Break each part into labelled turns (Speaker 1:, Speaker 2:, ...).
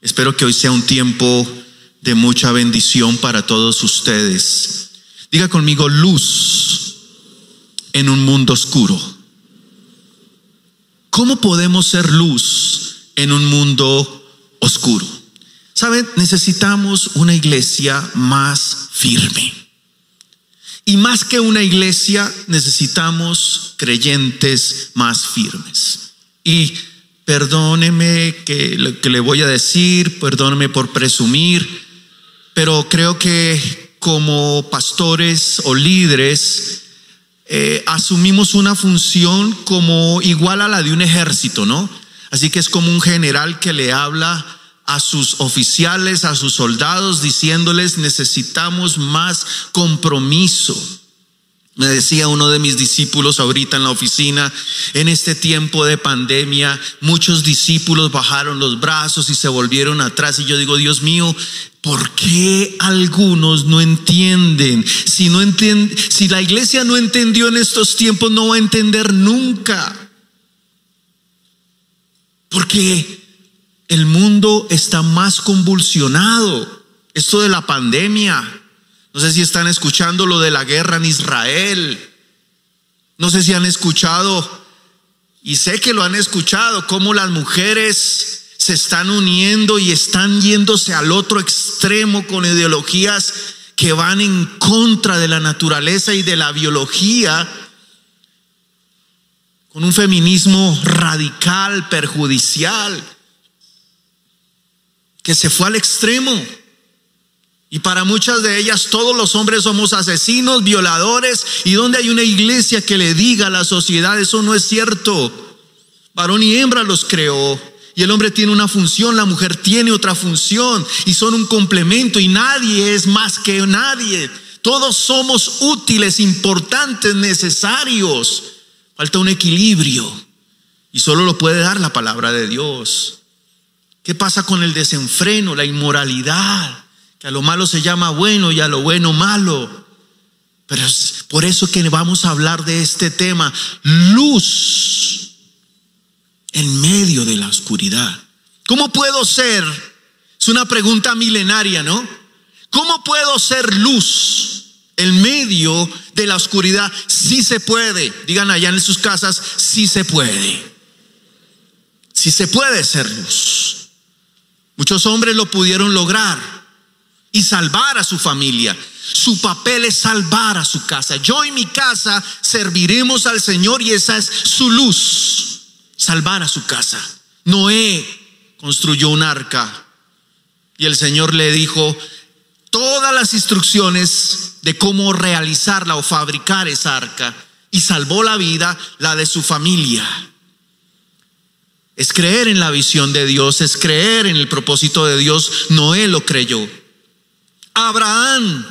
Speaker 1: Espero que hoy sea un tiempo de mucha bendición para todos ustedes. Diga conmigo luz en un mundo oscuro. ¿Cómo podemos ser luz en un mundo oscuro? Saben, necesitamos una iglesia más firme. Y más que una iglesia, necesitamos creyentes más firmes. Y perdóneme que lo que le voy a decir, perdóneme por presumir, pero creo que como pastores o líderes eh, asumimos una función como igual a la de un ejército, ¿no? Así que es como un general que le habla a sus oficiales, a sus soldados, diciéndoles necesitamos más compromiso. Me decía uno de mis discípulos ahorita en la oficina, en este tiempo de pandemia, muchos discípulos bajaron los brazos y se volvieron atrás. Y yo digo, Dios mío, ¿por qué algunos no entienden? Si, no si la iglesia no entendió en estos tiempos, no va a entender nunca. Porque el mundo está más convulsionado. Esto de la pandemia, no sé si están escuchando lo de la guerra en Israel. No sé si han escuchado, y sé que lo han escuchado, cómo las mujeres se están uniendo y están yéndose al otro extremo con ideologías que van en contra de la naturaleza y de la biología, con un feminismo radical, perjudicial, que se fue al extremo. Y para muchas de ellas todos los hombres somos asesinos, violadores. ¿Y donde hay una iglesia que le diga a la sociedad eso no es cierto? Varón y hembra los creó. Y el hombre tiene una función, la mujer tiene otra función. Y son un complemento y nadie es más que nadie. Todos somos útiles, importantes, necesarios. Falta un equilibrio. Y solo lo puede dar la palabra de Dios. ¿Qué pasa con el desenfreno, la inmoralidad? Que a lo malo se llama bueno y a lo bueno malo. Pero es por eso que vamos a hablar de este tema, luz en medio de la oscuridad. ¿Cómo puedo ser? Es una pregunta milenaria, ¿no? ¿Cómo puedo ser luz en medio de la oscuridad? Sí se puede. Digan allá en sus casas, sí se puede. Sí se puede ser luz. Muchos hombres lo pudieron lograr y salvar a su familia. Su papel es salvar a su casa. Yo y mi casa serviremos al Señor y esa es su luz, salvar a su casa. Noé construyó un arca y el Señor le dijo todas las instrucciones de cómo realizarla o fabricar esa arca y salvó la vida, la de su familia. Es creer en la visión de Dios, es creer en el propósito de Dios. Noé lo creyó. Abraham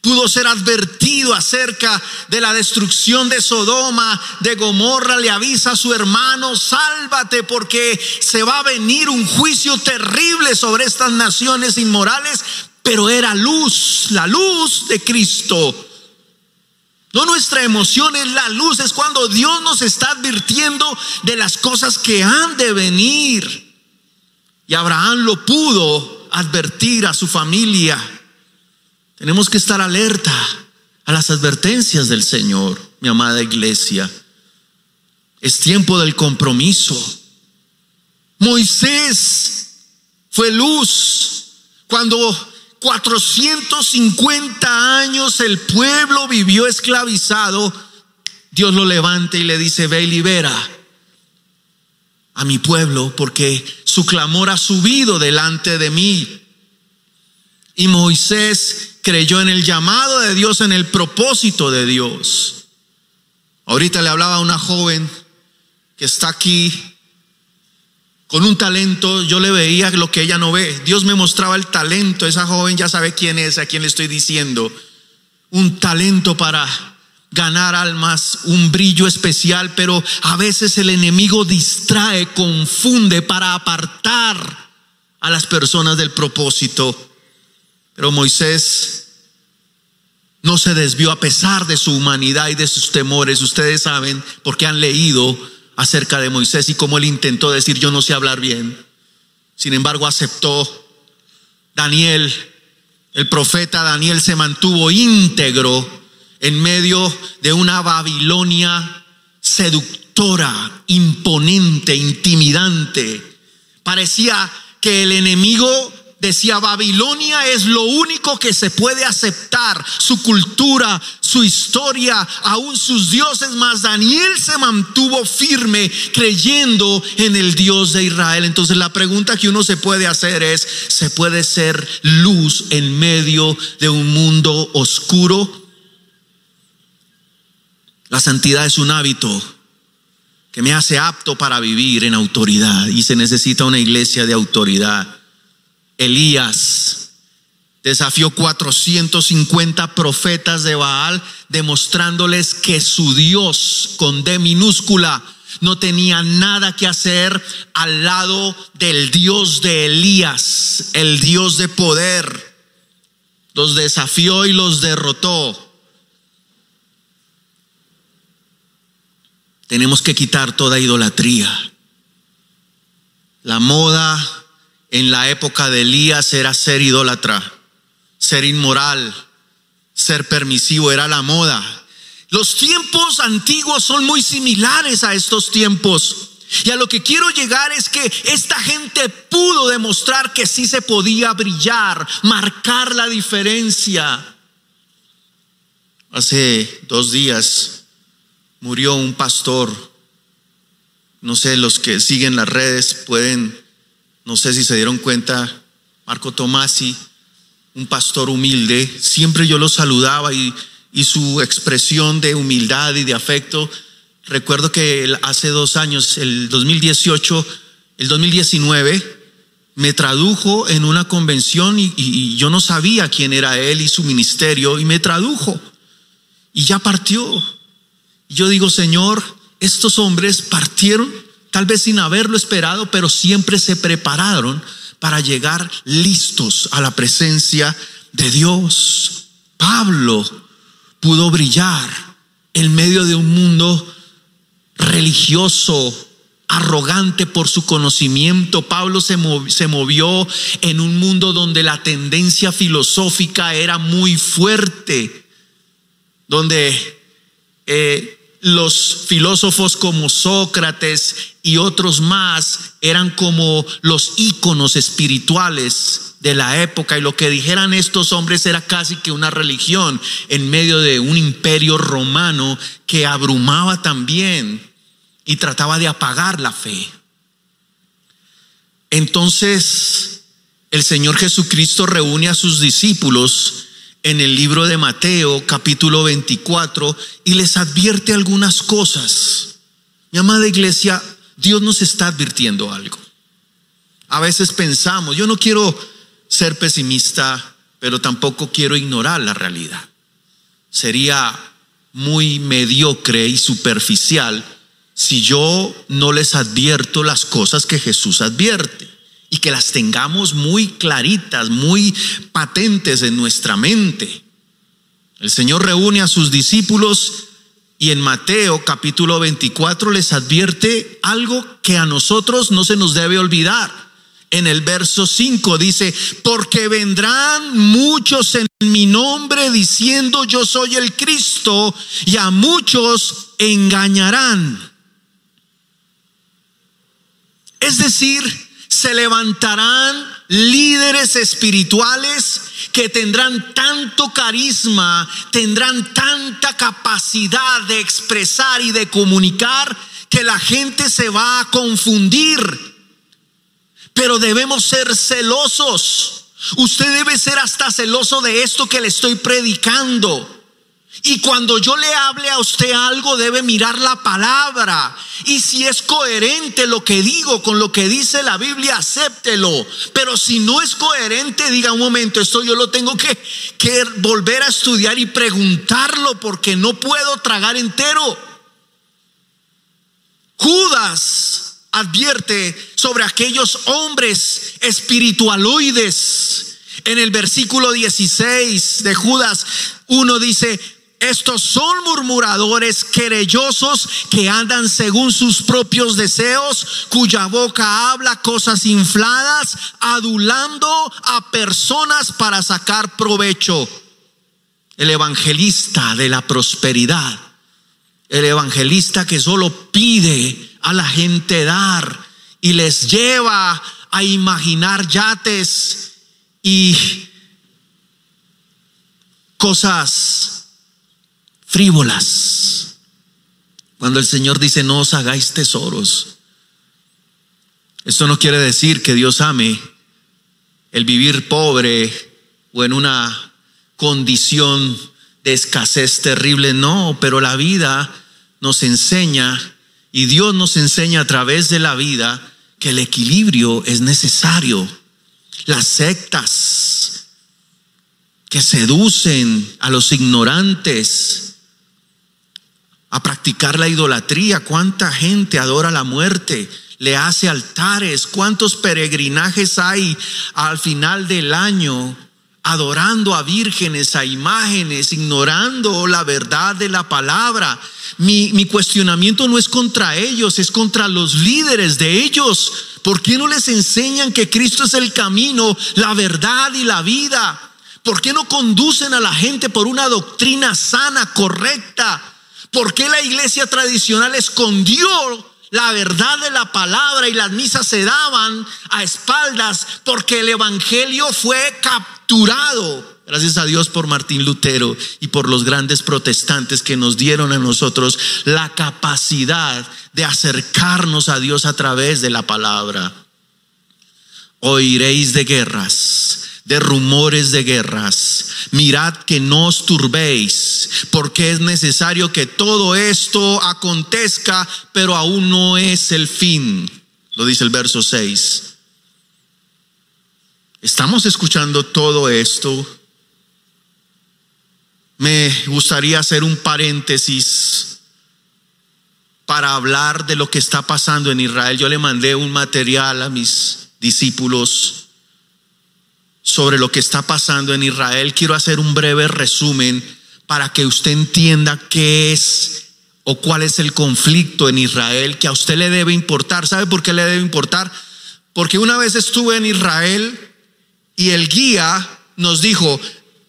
Speaker 1: pudo ser advertido acerca de la destrucción de Sodoma, de Gomorra, le avisa a su hermano, sálvate porque se va a venir un juicio terrible sobre estas naciones inmorales, pero era luz, la luz de Cristo. No nuestra emoción es la luz, es cuando Dios nos está advirtiendo de las cosas que han de venir. Y Abraham lo pudo advertir a su familia. Tenemos que estar alerta a las advertencias del Señor, mi amada iglesia. Es tiempo del compromiso. Moisés fue luz cuando 450 años el pueblo vivió esclavizado. Dios lo levanta y le dice, ve y libera a mi pueblo porque su clamor ha subido delante de mí. Y Moisés creyó en el llamado de Dios, en el propósito de Dios. Ahorita le hablaba a una joven que está aquí con un talento, yo le veía lo que ella no ve. Dios me mostraba el talento, esa joven ya sabe quién es, a quién le estoy diciendo. Un talento para ganar almas, un brillo especial, pero a veces el enemigo distrae, confunde para apartar a las personas del propósito. Pero Moisés no se desvió a pesar de su humanidad y de sus temores. Ustedes saben porque han leído acerca de Moisés y cómo él intentó decir yo no sé hablar bien. Sin embargo, aceptó. Daniel, el profeta Daniel se mantuvo íntegro en medio de una Babilonia seductora, imponente, intimidante. Parecía que el enemigo decía, Babilonia es lo único que se puede aceptar, su cultura, su historia, aún sus dioses, mas Daniel se mantuvo firme creyendo en el Dios de Israel. Entonces la pregunta que uno se puede hacer es, ¿se puede ser luz en medio de un mundo oscuro? La santidad es un hábito que me hace apto para vivir en autoridad y se necesita una iglesia de autoridad. Elías desafió 450 profetas de Baal demostrándoles que su Dios con D minúscula no tenía nada que hacer al lado del Dios de Elías, el Dios de poder. Los desafió y los derrotó. Tenemos que quitar toda idolatría. La moda en la época de Elías era ser idólatra, ser inmoral, ser permisivo, era la moda. Los tiempos antiguos son muy similares a estos tiempos. Y a lo que quiero llegar es que esta gente pudo demostrar que sí se podía brillar, marcar la diferencia. Hace dos días murió un pastor. No sé, los que siguen las redes pueden, no sé si se dieron cuenta, Marco Tomasi, un pastor humilde, siempre yo lo saludaba y, y su expresión de humildad y de afecto. Recuerdo que hace dos años, el 2018, el 2019, me tradujo en una convención y, y, yo no sabía quién era él y su ministerio y me tradujo y ya partió. Yo digo, Señor, estos hombres partieron tal vez sin haberlo esperado, pero siempre se prepararon para llegar listos a la presencia de Dios. Pablo pudo brillar en medio de un mundo religioso, arrogante por su conocimiento. Pablo se, movió, en un mundo donde la tendencia filosófica era muy fuerte, donde eh, los filósofos como Sócrates y otros más eran como los íconos espirituales de la época y lo que dijeran estos hombres era casi que una religión en medio de un imperio romano que abrumaba también y trataba de apagar la fe. Entonces el Señor Jesucristo reúne a sus discípulos en el libro de Mateo capítulo 24 y les advierte algunas cosas. Mi amada iglesia, Dios nos está advirtiendo algo. A veces pensamos, yo no quiero ser pesimista, pero tampoco quiero ignorar la realidad. Sería muy mediocre y superficial si yo no les advierto las cosas que Jesús advierte y que las tengamos muy claritas, muy patentes en nuestra mente. El Señor reúne a sus discípulos y en Mateo capítulo 24 les advierte algo que a nosotros no se nos debe olvidar. En el verso 5 dice, porque vendrán muchos en mi nombre diciendo yo soy el Cristo y a muchos engañarán. Es decir, se levantarán líderes espirituales que tendrán tanto carisma, tendrán tanta capacidad de expresar y de comunicar que la gente se va a confundir. Pero debemos ser celosos. Usted debe ser hasta celoso de esto que le estoy predicando. Y cuando yo le hable a usted algo, debe mirar la palabra. Y si es coherente lo que digo con lo que dice la Biblia, acéptelo. Pero si no es coherente, diga un momento, esto yo lo tengo que, que volver a estudiar y preguntarlo porque no puedo tragar entero. Judas advierte sobre aquellos hombres espiritualoides. En el versículo 16 de Judas, uno dice, estos son murmuradores querellosos que andan según sus propios deseos, cuya boca habla cosas infladas, adulando a personas para sacar provecho. El evangelista de la prosperidad, el evangelista que solo pide a la gente dar y les lleva a imaginar yates y cosas frívolas. Cuando el Señor dice, no os hagáis tesoros. Esto no quiere decir que Dios ame el vivir pobre o en una condición de escasez terrible, no, pero la vida nos enseña y Dios nos enseña a través de la vida que el equilibrio es necesario. Las sectas que seducen a los ignorantes a practicar la idolatría. ¿Cuánta gente adora la muerte? Le hace altares. ¿Cuántos peregrinajes hay al final del año adorando a vírgenes, a imágenes, ignorando la verdad de la palabra? Mi, mi cuestionamiento no es contra ellos, es contra los líderes de ellos. ¿Por qué no les enseñan que Cristo es el camino, la verdad y la vida? ¿Por qué no conducen a la gente por una doctrina sana, correcta? ¿Por qué la iglesia tradicional escondió la verdad de la palabra y las misas se daban a espaldas? Porque el Evangelio fue capturado. Gracias a Dios por Martín Lutero y por los grandes protestantes que nos dieron a nosotros la capacidad de acercarnos a Dios a través de la palabra. Oiréis de guerras de rumores de guerras. Mirad que no os turbéis, porque es necesario que todo esto acontezca, pero aún no es el fin. Lo dice el verso 6. Estamos escuchando todo esto. Me gustaría hacer un paréntesis para hablar de lo que está pasando en Israel. Yo le mandé un material a mis discípulos sobre lo que está pasando en Israel, quiero hacer un breve resumen para que usted entienda qué es o cuál es el conflicto en Israel que a usted le debe importar. ¿Sabe por qué le debe importar? Porque una vez estuve en Israel y el guía nos dijo,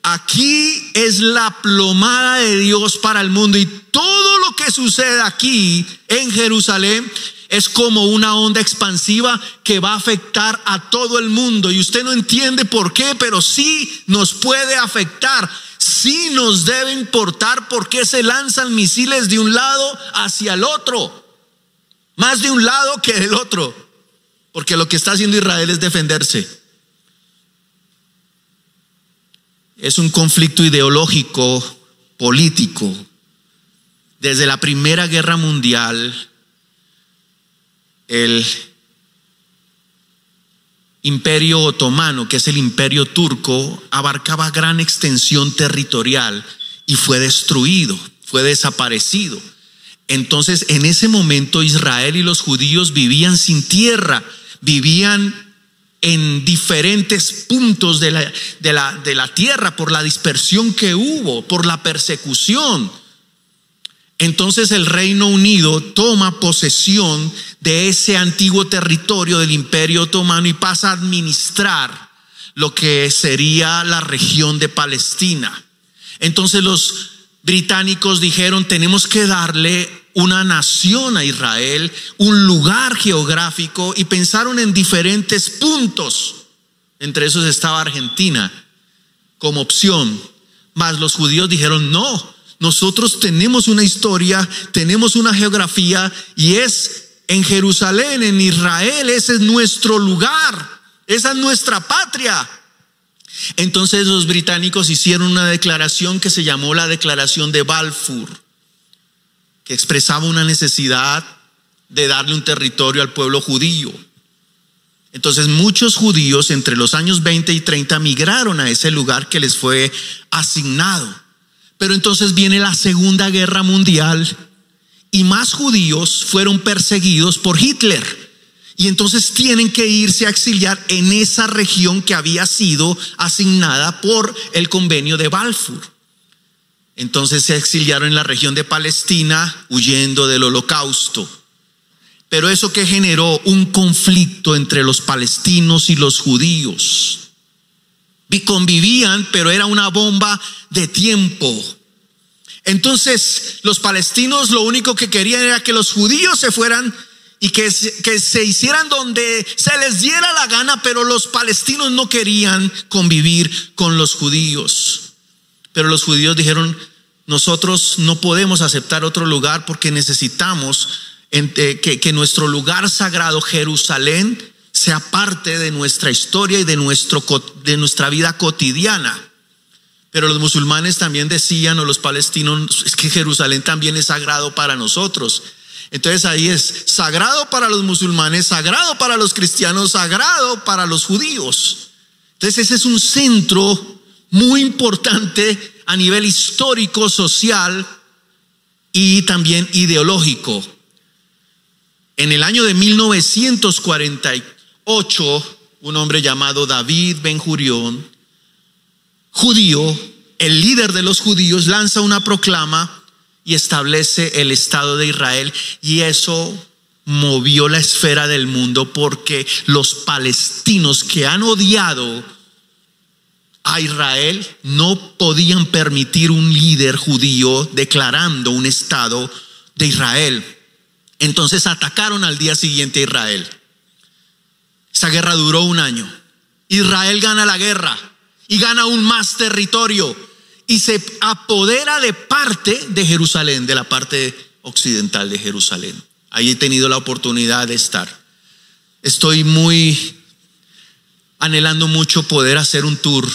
Speaker 1: aquí es la plomada de Dios para el mundo y todo lo que sucede aquí en Jerusalén es como una onda expansiva que va a afectar a todo el mundo. Y usted no entiende por qué, pero sí nos puede afectar. Sí nos debe importar por qué se lanzan misiles de un lado hacia el otro. Más de un lado que del otro. Porque lo que está haciendo Israel es defenderse. Es un conflicto ideológico, político. Desde la Primera Guerra Mundial, el imperio otomano, que es el imperio turco, abarcaba gran extensión territorial y fue destruido, fue desaparecido. Entonces, en ese momento Israel y los judíos vivían sin tierra, vivían en diferentes puntos de la, de la, de la tierra por la dispersión que hubo, por la persecución. Entonces el Reino Unido toma posesión de ese antiguo territorio del Imperio Otomano y pasa a administrar lo que sería la región de Palestina. Entonces los británicos dijeron, tenemos que darle una nación a Israel, un lugar geográfico, y pensaron en diferentes puntos. Entre esos estaba Argentina como opción. Mas los judíos dijeron, no, nosotros tenemos una historia, tenemos una geografía y es en Jerusalén, en Israel, ese es nuestro lugar, esa es nuestra patria. Entonces los británicos hicieron una declaración que se llamó la Declaración de Balfour, que expresaba una necesidad de darle un territorio al pueblo judío. Entonces muchos judíos entre los años 20 y 30 migraron a ese lugar que les fue asignado. Pero entonces viene la Segunda Guerra Mundial y más judíos fueron perseguidos por Hitler. Y entonces tienen que irse a exiliar en esa región que había sido asignada por el convenio de Balfour. Entonces se exiliaron en la región de Palestina huyendo del holocausto. Pero eso que generó un conflicto entre los palestinos y los judíos. Convivían, pero era una bomba de tiempo. Entonces los palestinos lo único que querían era que los judíos se fueran y que, que se hicieran donde se les diera la gana, pero los palestinos no querían convivir con los judíos. Pero los judíos dijeron, nosotros no podemos aceptar otro lugar porque necesitamos eh, que, que nuestro lugar sagrado, Jerusalén, sea parte de nuestra historia y de, nuestro, de nuestra vida cotidiana. Pero los musulmanes también decían, o los palestinos, es que Jerusalén también es sagrado para nosotros. Entonces ahí es sagrado para los musulmanes, sagrado para los cristianos, sagrado para los judíos. Entonces ese es un centro muy importante a nivel histórico, social y también ideológico. En el año de 1948, un hombre llamado David Ben Gurión, judío, el líder de los judíos, lanza una proclama y establece el Estado de Israel y eso movió la esfera del mundo porque los palestinos que han odiado a Israel no podían permitir un líder judío declarando un Estado de Israel. Entonces atacaron al día siguiente a Israel. Esa guerra duró un año. Israel gana la guerra y gana aún más territorio y se apodera de parte de Jerusalén, de la parte occidental de Jerusalén. Ahí he tenido la oportunidad de estar. Estoy muy anhelando mucho poder hacer un tour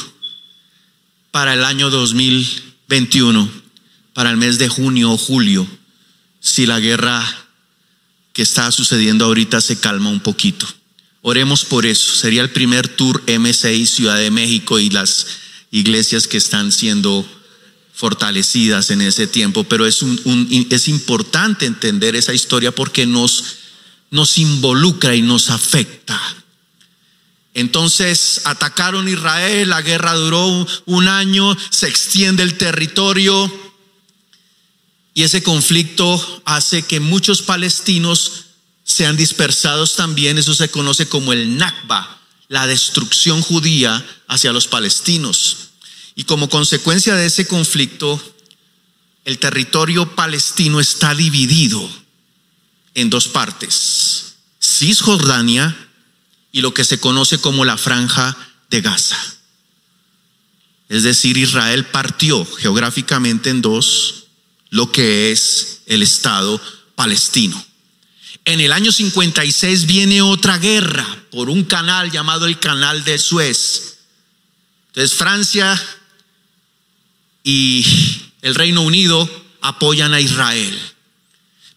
Speaker 1: para el año 2021, para el mes de junio o julio, si la guerra que está sucediendo ahorita se calma un poquito. Oremos por eso. Sería el primer tour MCI Ciudad de México y las iglesias que están siendo fortalecidas en ese tiempo, pero es, es importante entender esa historia porque nos, nos involucra y nos afecta. Entonces atacaron Israel, la guerra duró un año, se extiende el territorio y ese conflicto hace que muchos palestinos sean dispersados también, eso se conoce como el Nakba, la destrucción judía hacia los palestinos. Y como consecuencia de ese conflicto, el territorio palestino está dividido en dos partes, Cisjordania y lo que se conoce como la franja de Gaza. Es decir, Israel partió geográficamente en dos lo que es el Estado palestino. En el año 56 viene otra guerra por un canal llamado el Canal de Suez. Entonces Francia y el Reino Unido apoyan a Israel.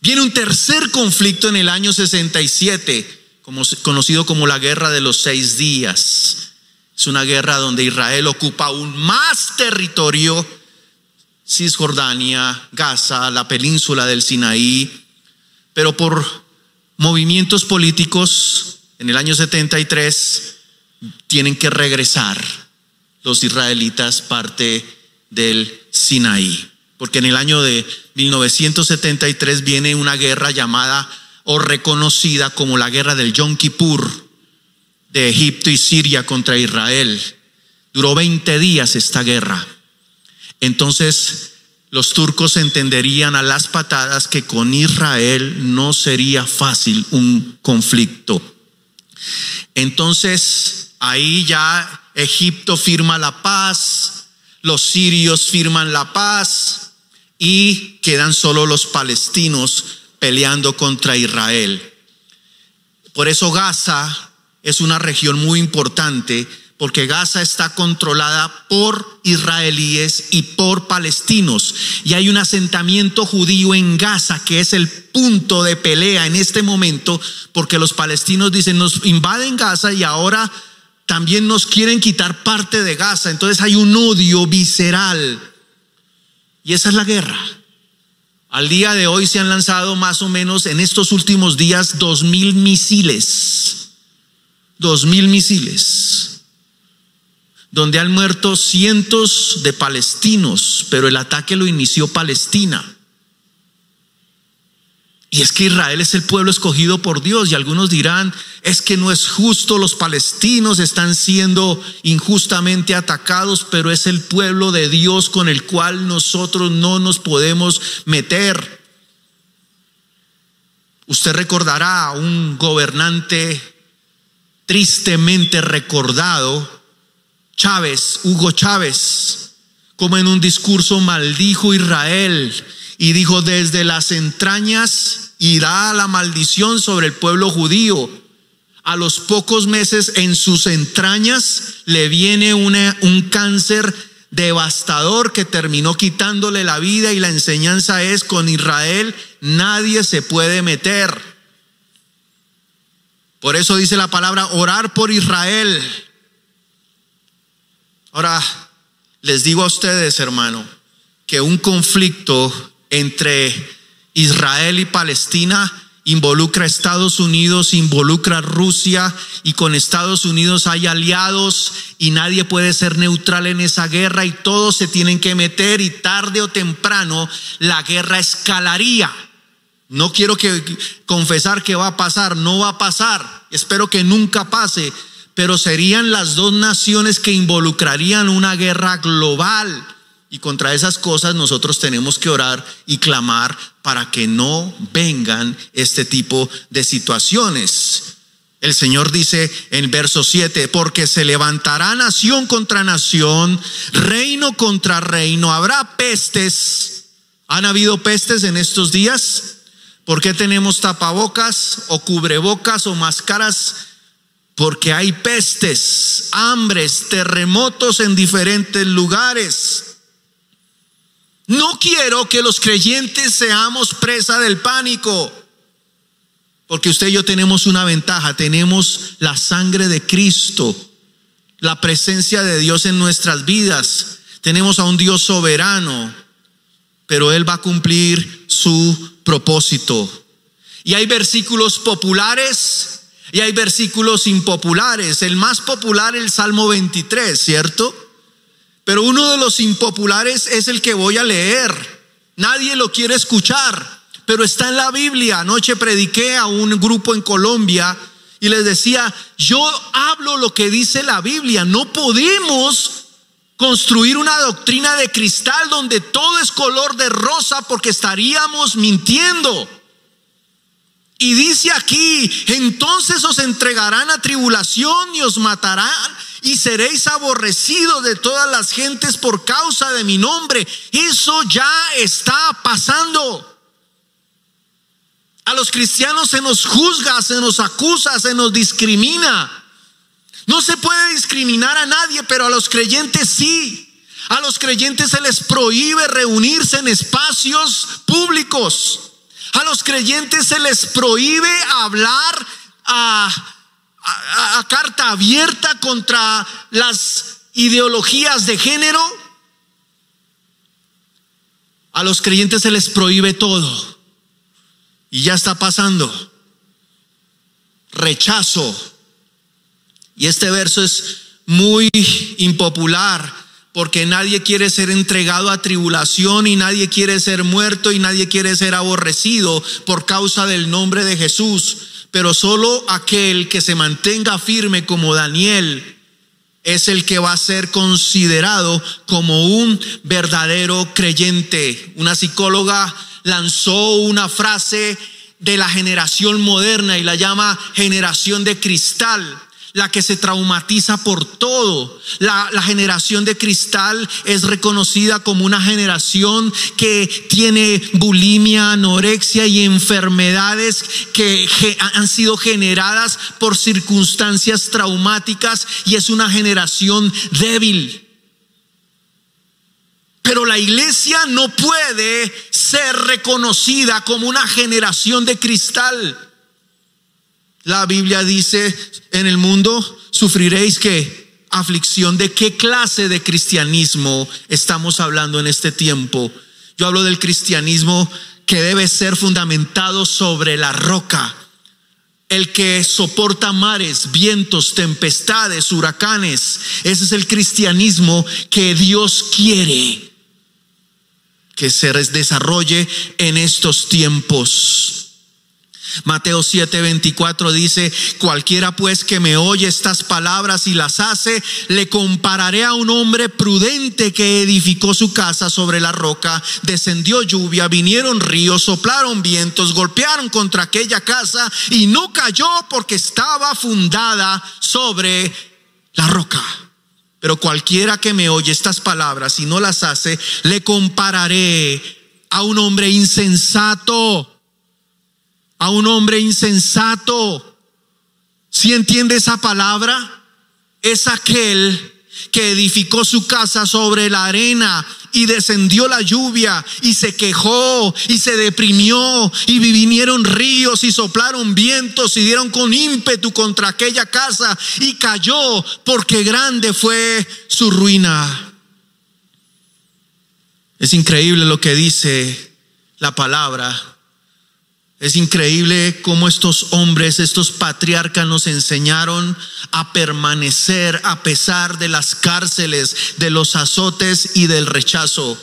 Speaker 1: Viene un tercer conflicto en el año 67, como, conocido como la Guerra de los Seis Días. Es una guerra donde Israel ocupa aún más territorio, Cisjordania, Gaza, la península del Sinaí, pero por movimientos políticos en el año 73 tienen que regresar los israelitas parte del Sinaí. Porque en el año de 1973 viene una guerra llamada o reconocida como la guerra del Yom Kippur de Egipto y Siria contra Israel. Duró 20 días esta guerra. Entonces los turcos entenderían a las patadas que con Israel no sería fácil un conflicto. Entonces ahí ya Egipto firma la paz, los sirios firman la paz y quedan solo los palestinos peleando contra Israel. Por eso Gaza es una región muy importante porque Gaza está controlada por israelíes y por palestinos. Y hay un asentamiento judío en Gaza que es el punto de pelea en este momento porque los palestinos dicen nos invaden Gaza y ahora también nos quieren quitar parte de Gaza. Entonces hay un odio visceral. Y esa es la guerra. Al día de hoy se han lanzado más o menos en estos últimos días dos mil misiles. Dos mil misiles. Donde han muerto cientos de palestinos, pero el ataque lo inició Palestina. Y es que Israel es el pueblo escogido por Dios y algunos dirán, es que no es justo, los palestinos están siendo injustamente atacados, pero es el pueblo de Dios con el cual nosotros no nos podemos meter. Usted recordará a un gobernante tristemente recordado, Chávez, Hugo Chávez, como en un discurso maldijo Israel y dijo, desde las entrañas irá la maldición sobre el pueblo judío. A los pocos meses en sus entrañas le viene un cáncer devastador que terminó quitándole la vida y la enseñanza es con Israel nadie se puede meter. Por eso dice la palabra orar por Israel. Ahora, les digo a ustedes, hermano, que un conflicto entre Israel y Palestina involucra a Estados Unidos, involucra a Rusia y con Estados Unidos hay aliados y nadie puede ser neutral en esa guerra y todos se tienen que meter y tarde o temprano la guerra escalaría. No quiero que confesar que va a pasar, no va a pasar. Espero que nunca pase, pero serían las dos naciones que involucrarían una guerra global y contra esas cosas nosotros tenemos que orar y clamar para que no vengan este tipo de situaciones. El Señor dice en verso 7, porque se levantará nación contra nación, reino contra reino, habrá pestes. ¿Han habido pestes en estos días? ¿Por qué tenemos tapabocas o cubrebocas o máscaras? Porque hay pestes, hambres, terremotos en diferentes lugares. No quiero que los creyentes seamos presa del pánico, porque usted y yo tenemos una ventaja, tenemos la sangre de Cristo, la presencia de Dios en nuestras vidas, tenemos a un Dios soberano, pero Él va a cumplir su propósito. Y hay versículos populares y hay versículos impopulares. El más popular, el Salmo 23, ¿cierto? Pero uno de los impopulares es el que voy a leer. Nadie lo quiere escuchar, pero está en la Biblia. Anoche prediqué a un grupo en Colombia y les decía, yo hablo lo que dice la Biblia. No podemos construir una doctrina de cristal donde todo es color de rosa porque estaríamos mintiendo. Y dice aquí, entonces os entregarán a tribulación y os matarán y seréis aborrecidos de todas las gentes por causa de mi nombre. Eso ya está pasando. A los cristianos se nos juzga, se nos acusa, se nos discrimina. No se puede discriminar a nadie, pero a los creyentes sí. A los creyentes se les prohíbe reunirse en espacios públicos. A los creyentes se les prohíbe hablar a carta abierta contra las ideologías de género. A los creyentes se les prohíbe todo. Y ya está pasando. Rechazo. Y este verso es muy impopular porque nadie quiere ser entregado a tribulación y nadie quiere ser muerto y nadie quiere ser aborrecido por causa del nombre de Jesús pero solo aquel que se mantenga firme como Daniel es el que va a ser considerado como un verdadero creyente. Una psicóloga lanzó una frase de la generación moderna y la llama generación de cristal la que se traumatiza por todo. La, generación de cristal es reconocida como una generación que tiene bulimia, anorexia y enfermedades que han sido generadas por circunstancias traumáticas y es una generación débil. Pero la iglesia no puede ser reconocida como una generación de cristal. La Biblia dice, en el mundo sufriréis que aflicción. ¿De qué clase de cristianismo estamos hablando en este tiempo? Yo hablo del cristianismo que debe ser fundamentado sobre la roca. el que soporta mares, vientos, tempestades, huracanes. Ese es el cristianismo que Dios quiere que se desarrolle en estos tiempos. Mateo 7:24 dice, cualquiera pues que me oye estas palabras y las hace, le compararé a un hombre prudente que edificó su casa sobre la roca, descendió lluvia, vinieron ríos, soplaron vientos, golpearon contra aquella casa y no cayó porque estaba fundada sobre la roca. Pero cualquiera que me oye estas palabras y no las hace, le compararé a un hombre insensato a un hombre insensato. Si entiende esa palabra, es aquel que edificó su casa sobre la arena y descendió la lluvia y se quejó y se deprimió y vinieron ríos y soplaron vientos y dieron con ímpetu contra aquella casa y cayó porque grande fue su ruina. Es increíble lo que dice la palabra es increíble cómo estos hombres, estos patriarcas nos enseñaron a permanecer a pesar de las cárceles, de los azotes y del rechazo.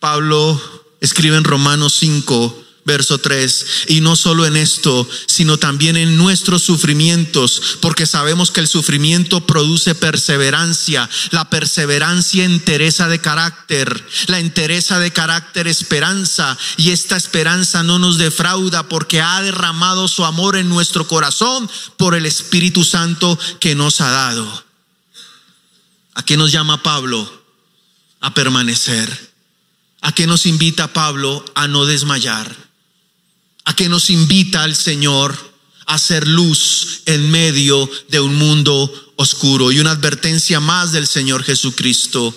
Speaker 1: Pablo escribe en Romanos 5, verso 3. Y no solo en esto, sino también en nuestros sufrimientos, porque sabemos que el sufrimiento produce perseverancia, la perseverancia entereza de carácter, la entereza de carácter esperanza, y esta esperanza no nos defrauda porque ha derramado su amor en nuestro corazón por el Espíritu Santo que nos ha dado. ¿A qué nos llama Pablo? A permanecer. ¿A qué nos invita Pablo? A no desmayar a que nos invita el Señor a hacer luz en medio de un mundo oscuro. Y una advertencia más del Señor Jesucristo.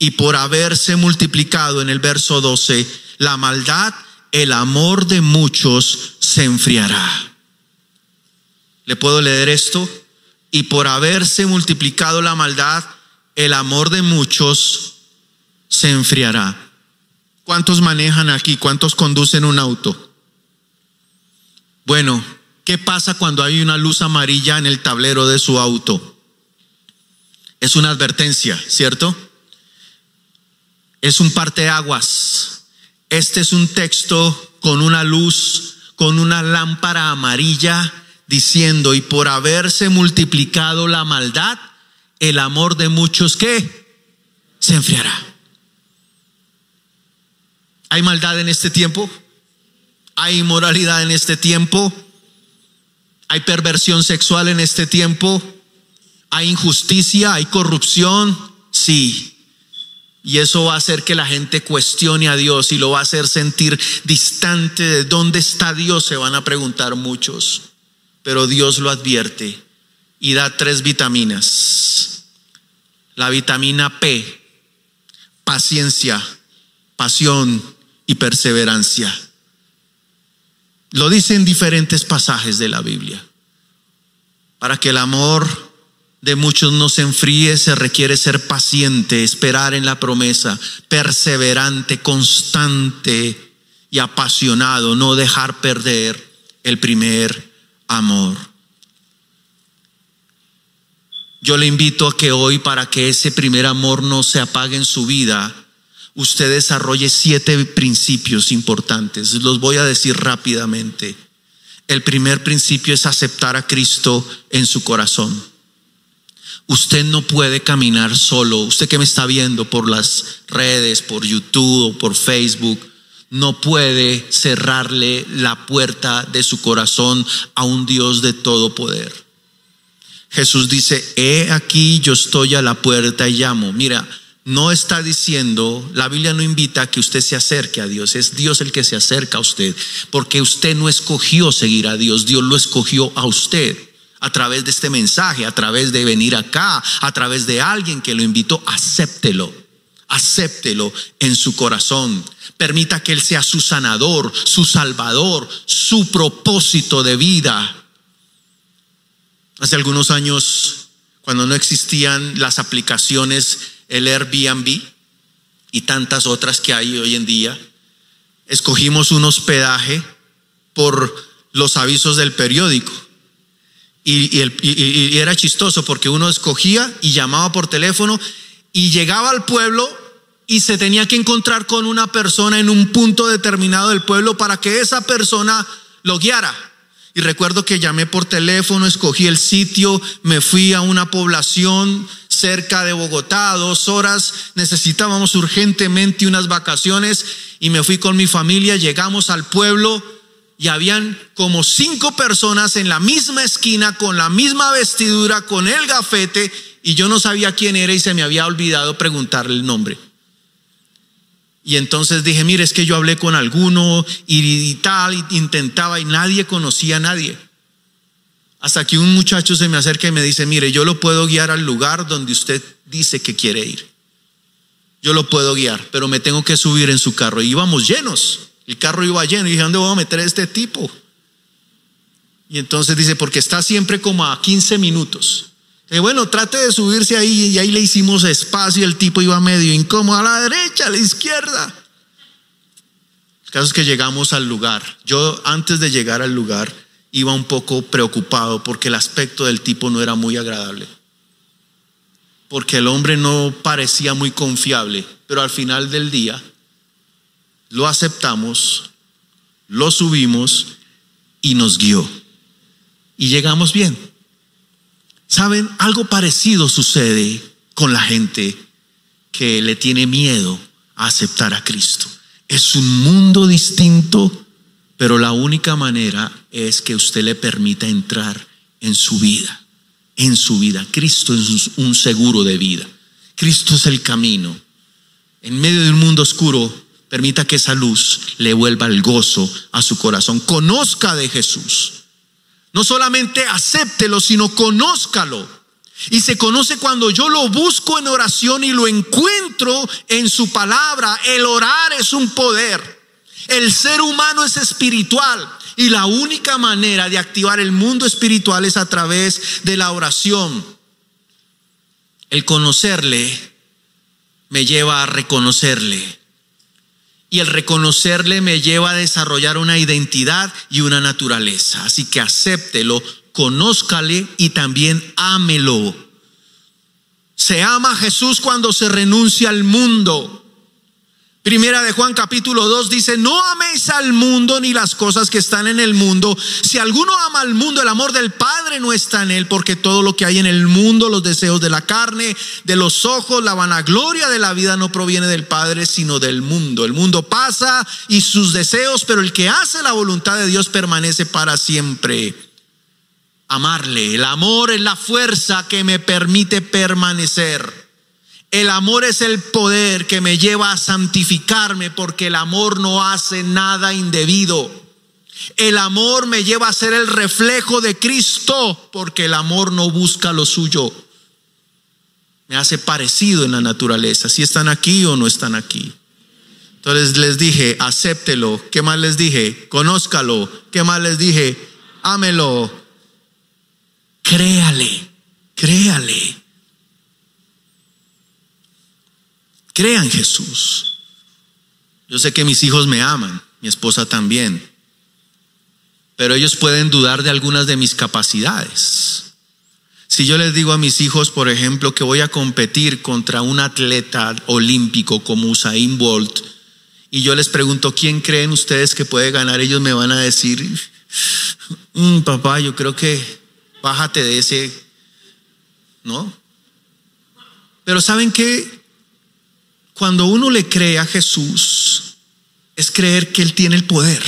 Speaker 1: Y por haberse multiplicado en el verso 12 la maldad, el amor de muchos se enfriará. ¿Le puedo leer esto? Y por haberse multiplicado la maldad, el amor de muchos se enfriará. ¿Cuántos manejan aquí? ¿Cuántos conducen un auto? Bueno, ¿qué pasa cuando hay una luz amarilla en el tablero de su auto? Es una advertencia, ¿cierto? Es un parteaguas. Este es un texto con una luz, con una lámpara amarilla diciendo, y por haberse multiplicado la maldad, el amor de muchos que se enfriará. ¿Hay maldad en este tiempo? Hay inmoralidad en este tiempo. Hay perversión sexual en este tiempo. Hay injusticia, hay corrupción. Sí. Y eso va a hacer que la gente cuestione a Dios y lo va a hacer sentir distante de dónde está Dios, se van a preguntar muchos. Pero Dios lo advierte y da tres vitaminas. La vitamina P, paciencia, pasión y perseverancia. Lo dice en diferentes pasajes de la Biblia. Para que el amor de muchos no se enfríe, se requiere ser paciente, esperar en la promesa, perseverante, constante y apasionado, no dejar perder el primer amor. Yo le invito a que hoy, para que ese primer amor no se apague en su vida, usted desarrolle siete principios importantes. Los voy a decir rápidamente. El primer principio es aceptar a Cristo en su corazón. Usted no puede caminar solo. Usted que me está viendo por las redes, por YouTube por Facebook, no puede cerrarle la puerta de su corazón a un Dios de todo poder. Jesús dice, he aquí yo estoy a la puerta y llamo. Mira, no está diciendo, la Biblia no invita a que usted se acerque a Dios, es Dios el que se acerca a usted, porque usted no escogió seguir a Dios, Dios lo escogió a usted a través de este mensaje, a través de venir acá, a través de alguien que lo invitó, acéptelo, acéptelo en su corazón. Permita que Él sea su sanador, su salvador, su propósito de vida. Hace algunos años, cuando no existían las aplicaciones el Airbnb y tantas otras que hay hoy en día. Escogimos un hospedaje por los avisos del periódico. Y, y, era chistoso porque uno escogía y llamaba por teléfono y llegaba al pueblo y se tenía que encontrar con una persona en un punto determinado del pueblo para que esa persona lo guiara. Y recuerdo que llamé por teléfono, escogí el sitio, me fui a una población cerca de Bogotá, dos horas, necesitábamos urgentemente unas vacaciones y me fui con mi familia, llegamos al pueblo y habían como cinco personas en la misma esquina, con la misma vestidura, con el gafete, y yo no sabía quién era y se me había olvidado preguntarle el nombre. Y entonces dije, mire, es que yo hablé con alguno y, tal, y intentaba y nadie conocía a nadie. Hasta que un muchacho se me acerca y me dice, mire, yo lo puedo guiar al lugar donde usted dice que quiere ir. Yo lo puedo guiar, pero me tengo que subir en su carro. Y íbamos llenos, el carro iba lleno. Y dije, ¿dónde voy a meter a este tipo? Y entonces dice, porque está siempre como a 15 minutos. Y bueno, trate de subirse ahí y ahí le hicimos espacio. El tipo iba medio incómodo a la derecha, a la izquierda. El caso es que llegamos al lugar. Yo antes de llegar al lugar iba un poco preocupado porque el aspecto del tipo no era muy agradable. Porque el hombre no parecía muy confiable, pero al final del día lo aceptamos, lo subimos y nos guió. Y llegamos bien. Saben, algo parecido sucede con la gente que le tiene miedo a aceptar a Cristo. Es un mundo distinto, pero la única manera es que usted le permita entrar en su vida, en su vida. Cristo es un seguro de vida. Cristo es el camino. En medio de un mundo oscuro, permita que esa luz le vuelva el gozo a su corazón. Conozca de Jesús. No solamente acéptelo, sino conózcalo. Y se conoce cuando yo lo busco en oración y lo encuentro en su palabra. El orar es un poder. El ser humano es espiritual. Y la única manera de activar el mundo espiritual es a través de la oración. El conocerle me lleva a reconocerle. Y el reconocerle me lleva a desarrollar una identidad y una naturaleza. Así que acéptelo, conózcale y también ámelo. Se ama a Jesús cuando se renuncia al mundo. Primera de Juan capítulo 2 dice, no améis al mundo ni las cosas que están en el mundo. Si alguno ama al mundo, el amor del Padre no está en él, porque todo lo que hay en el mundo, los deseos de la carne, de los ojos, la vanagloria de la vida no proviene del Padre, sino del mundo. El mundo pasa y sus deseos, pero el que hace la voluntad de Dios permanece para siempre. Amarle, el amor es la fuerza que me permite permanecer. El amor es el poder que me lleva a santificarme porque el amor no hace nada indebido. El amor me lleva a ser el reflejo de Cristo porque el amor no busca lo suyo. Me hace parecido en la naturaleza, si están aquí o no están aquí. Entonces les dije, acéptelo. ¿Qué más les dije? Conózcalo. ¿Qué más les dije? Ámelo. Créale, créale. Crean Jesús. Yo sé que mis hijos me aman, mi esposa también, pero ellos pueden dudar de algunas de mis capacidades. Si yo les digo a mis hijos, por ejemplo, que voy a competir contra un atleta olímpico como Usain Bolt, y yo les pregunto, ¿quién creen ustedes que puede ganar? Ellos me van a decir, mm, papá, yo creo que bájate de ese, ¿no? Pero ¿saben qué? Cuando uno le cree a Jesús, es creer que Él tiene el poder.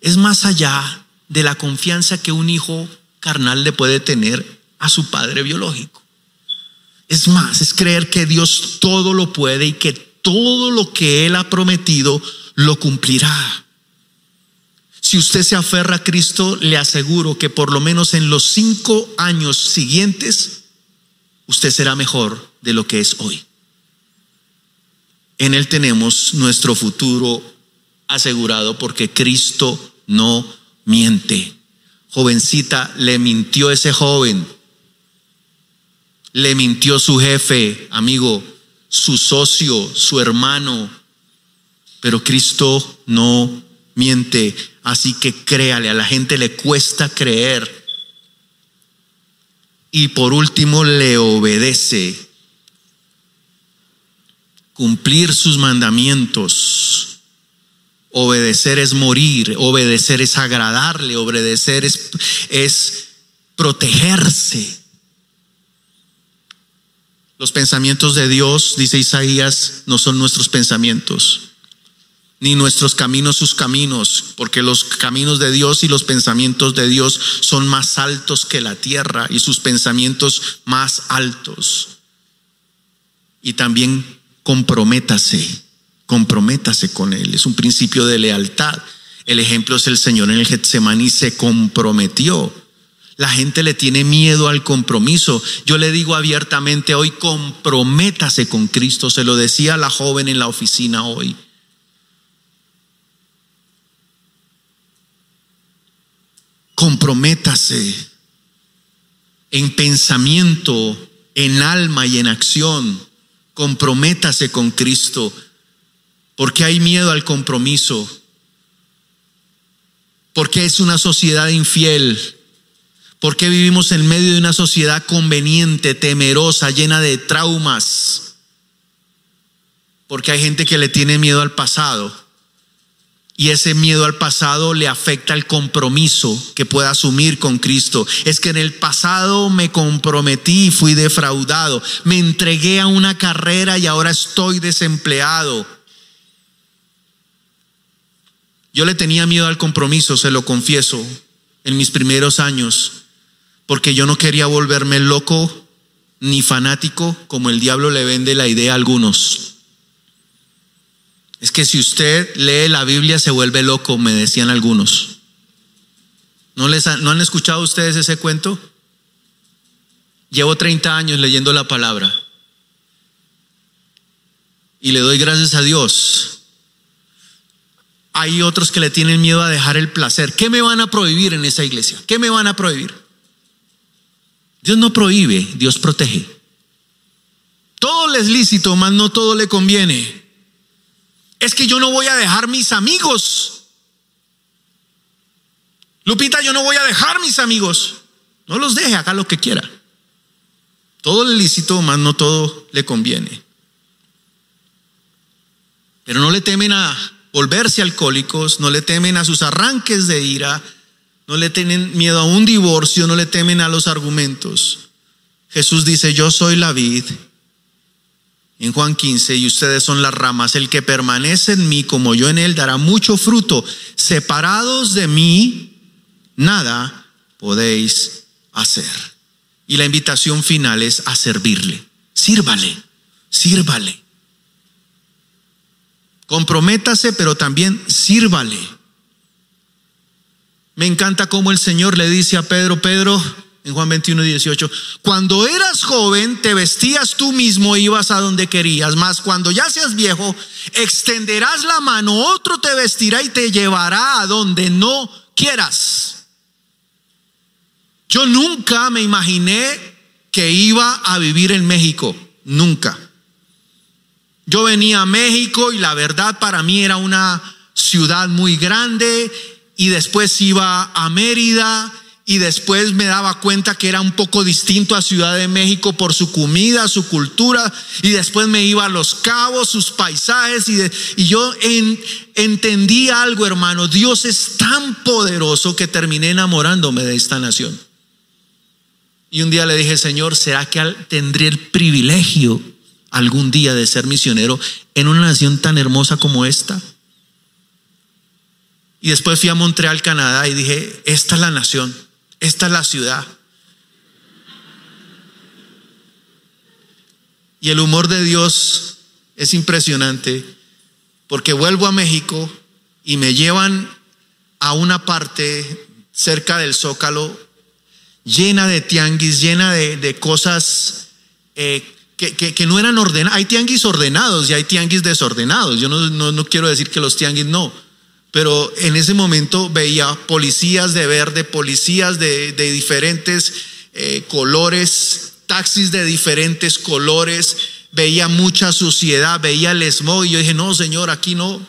Speaker 1: Es más allá de la confianza que un hijo carnal le puede tener a su padre biológico. Es más, es creer que Dios todo lo puede y que todo lo que Él ha prometido lo cumplirá. Si usted se aferra a Cristo, le aseguro que por lo menos en los cinco años siguientes, usted será mejor de lo que es hoy. En Él tenemos nuestro futuro asegurado porque Cristo no miente. Jovencita, le mintió ese joven. Le mintió su jefe, amigo, su socio, su hermano. Pero Cristo no miente, así que créale, a la gente le cuesta creer. Y por último, le obedece. Cumplir sus mandamientos. Obedecer es morir, obedecer es agradarle, obedecer es, es protegerse. Los pensamientos de Dios, dice Isaías, no son nuestros pensamientos ni nuestros caminos sus caminos, porque los caminos de Dios y los pensamientos de Dios son más altos que la tierra y sus pensamientos más altos. Y también comprométase, comprométase con Él. Es un principio de lealtad. El ejemplo es el Señor en el Getsemaní se comprometió. La gente le tiene miedo al compromiso. Yo le digo abiertamente hoy, comprométase con Cristo. Se lo decía la joven en la oficina hoy. comprométase en pensamiento, en alma y en acción. Comprométase con Cristo, porque hay miedo al compromiso, porque es una sociedad infiel, porque vivimos en medio de una sociedad conveniente, temerosa, llena de traumas, porque hay gente que le tiene miedo al pasado y ese miedo al pasado le afecta el compromiso que pueda asumir con Cristo. Es que en el pasado me comprometí y fui defraudado. Me entregué a una carrera y ahora estoy desempleado. Yo le tenía miedo al compromiso, se lo confieso, en mis primeros años, porque yo no quería volverme loco ni fanático como el diablo le vende la idea a algunos. Es que si usted lee la Biblia se vuelve loco, me decían algunos. ¿No, les ¿No han escuchado ustedes ese cuento? Llevo 30 años leyendo la palabra. Y le doy gracias a Dios. Hay otros que le tienen miedo a dejar el placer. ¿Qué me van a prohibir en esa iglesia? ¿Qué me van a prohibir? Dios no prohíbe, Dios protege. Todo le es lícito, mas no todo le conviene es que yo no voy a dejar mis amigos. Lupita, yo no voy a dejar mis amigos. No los deje, haga lo que quiera. Todo le lícito, más no todo le conviene. Pero no le temen a volverse alcohólicos, no le temen a sus arranques de ira, no le tienen miedo a un divorcio, no le temen a los argumentos. Jesús dice, yo soy la vid en Juan 15, y ustedes son las ramas, el que permanece en mí como yo en él dará mucho fruto. Separados de mí, nada podéis hacer. Y la invitación final es a servirle. Sírvale, sírvale. Comprométase, pero también sírvale. Me encanta cómo el Señor le dice a Pedro, Pedro, en Juan 21, 18. Cuando eras joven, te vestías tú mismo e ibas a donde querías, mas cuando ya seas viejo, extenderás la mano, otro te vestirá y te llevará a donde no quieras. Yo nunca me imaginé que iba a vivir en México, nunca. Yo venía a México y la verdad para mí era una ciudad muy grande y después iba a Mérida y después me daba cuenta que era un poco distinto a Ciudad de México por su comida, su cultura, y después me iba a Los Cabos, sus paisajes, y, yo entendí algo, hermano, Dios es tan poderoso que terminé enamorándome de esta nación. Y un día le dije, Señor, ¿será que tendré el privilegio algún día de ser misionero en una nación tan hermosa como esta? Y después fui a Montreal, Canadá, y dije, esta es la nación esta es la ciudad. Y el humor de Dios es impresionante porque vuelvo a México y me llevan a una parte cerca del Zócalo llena de tianguis, llena de, cosas eh, que, no eran ordenadas. Hay tianguis ordenados y hay tianguis desordenados. Yo no, no quiero decir que los tianguis no pero en ese momento veía policías de verde, policías de, diferentes eh, colores, taxis de diferentes colores, veía mucha suciedad, veía el smog y yo dije, no, Señor, aquí no.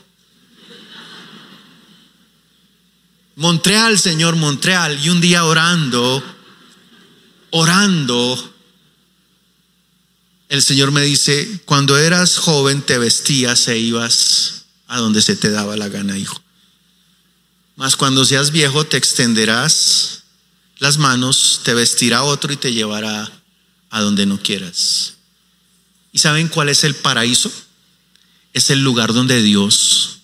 Speaker 1: Montreal, Señor, Montreal. Y un día orando, orando, el Señor me dice, cuando eras joven te vestías e ibas a donde se te daba la gana, hijo. Mas cuando seas viejo te extenderás las manos, te vestirá otro y te llevará a donde no quieras. ¿Y saben cuál es el paraíso? Es el lugar donde Dios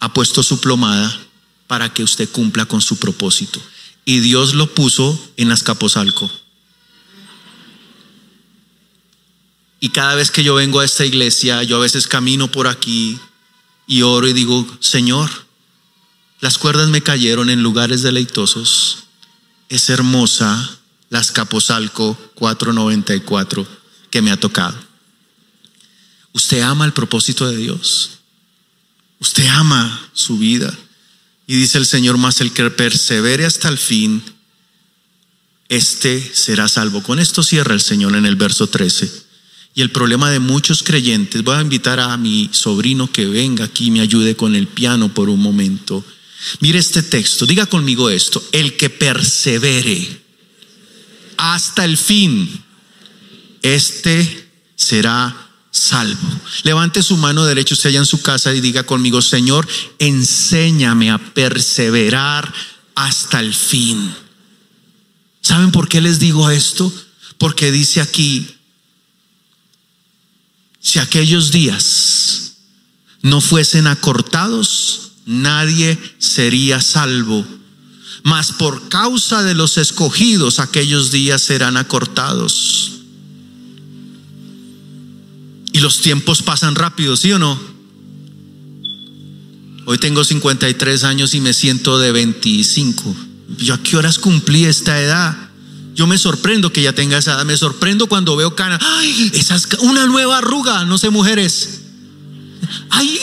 Speaker 1: ha puesto su plomada para que usted cumpla con su propósito. Y Dios lo puso en Azcapotzalco. Y cada vez que yo vengo a esta iglesia, yo a veces camino por aquí y oro y digo, Señor, las cuerdas me cayeron en lugares deleitosos. Es hermosa la Azcapotzalco 494 que me ha tocado. Usted ama el propósito de Dios. Usted ama su vida. Y dice el Señor más, el que persevere hasta el fin, este será salvo. Con esto cierra el Señor en el verso 13. Y el problema de muchos creyentes, voy a invitar a mi sobrino que venga aquí y me ayude con el piano por un momento. Mire este texto, diga conmigo esto, el que persevere hasta el fin, este será salvo. Levante su mano derecha usted allá en su casa y diga conmigo, Señor, enséñame a perseverar hasta el fin. ¿Saben por qué les digo esto? Porque dice aquí, si aquellos días no fuesen acortados, nadie sería salvo. Mas por causa de los escogidos, aquellos días serán acortados. Y los tiempos pasan rápido, ¿sí o no? Hoy tengo 53 años y me siento de 25. ¿Yo a qué horas cumplí esta edad? Yo me sorprendo que ya tenga esa edad. Me sorprendo cuando veo cana. ¡Ay! Esas, una nueva arruga. No sé, mujeres. ¡Ay!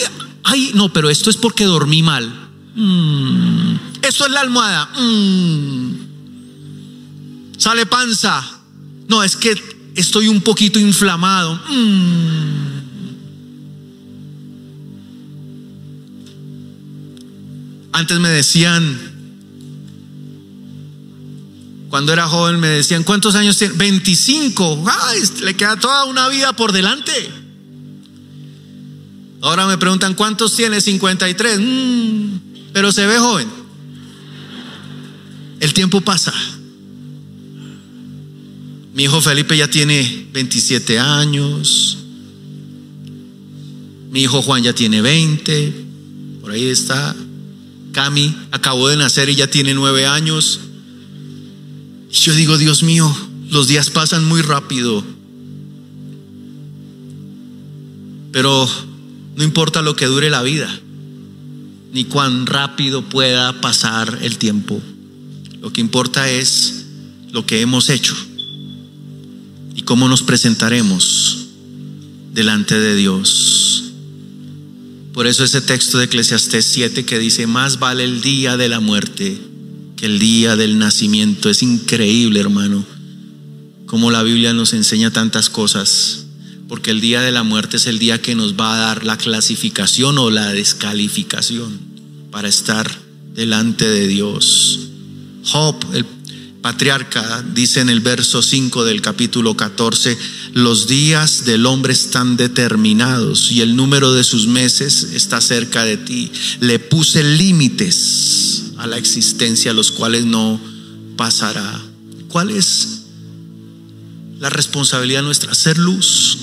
Speaker 1: ¡Ay! No, pero esto es porque dormí mal. Mm. Esto es la almohada. Mm. Sale panza. No, es que estoy un poquito inflamado. Mm. Antes me decían, cuando era joven me decían, ¿cuántos años tiene? 25. Ay, le queda toda una vida por delante. Ahora me preguntan, ¿cuántos tiene? 53. Mm, pero se ve joven. El tiempo pasa. Mi hijo Felipe ya tiene 27 años. Mi hijo Juan ya tiene 20. Por ahí está. Cami acabó de nacer y ya tiene 9 años. Y yo digo, Dios mío, los días pasan muy rápido. Pero no importa lo que dure la vida, ni cuán rápido pueda pasar el tiempo. Lo que importa es lo que hemos hecho y cómo nos presentaremos delante de Dios. Por eso ese texto de Eclesiastés 7 que dice, más vale el día de la muerte que el día del nacimiento. Es increíble, hermano, como la Biblia nos enseña tantas cosas, porque el día de la muerte es el día que nos va a dar la clasificación o la descalificación para estar delante de Dios. Job, el patriarca dice en el verso 5 del capítulo 14, los días del hombre están determinados y el número de sus meses está cerca de ti. Le puse límites a la existencia, los cuales no pasará. ¿Cuál es la responsabilidad nuestra? Ser luz.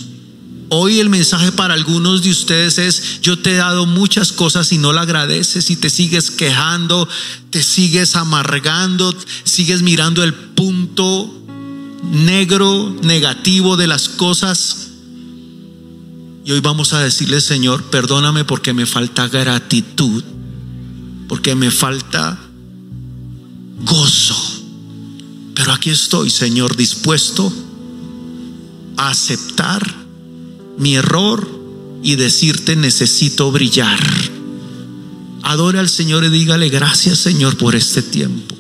Speaker 1: Hoy el mensaje para algunos de ustedes es, yo te he dado muchas cosas y no la agradeces y te sigues quejando, te sigues amargando, sigues mirando el punto negro, negativo de las cosas. Y hoy vamos a decirle, Señor, perdóname porque me falta gratitud, porque me falta gozo. Pero aquí estoy, Señor, dispuesto a aceptar mi error y decirte necesito brillar. Adore al Señor y dígale gracias Señor por este tiempo.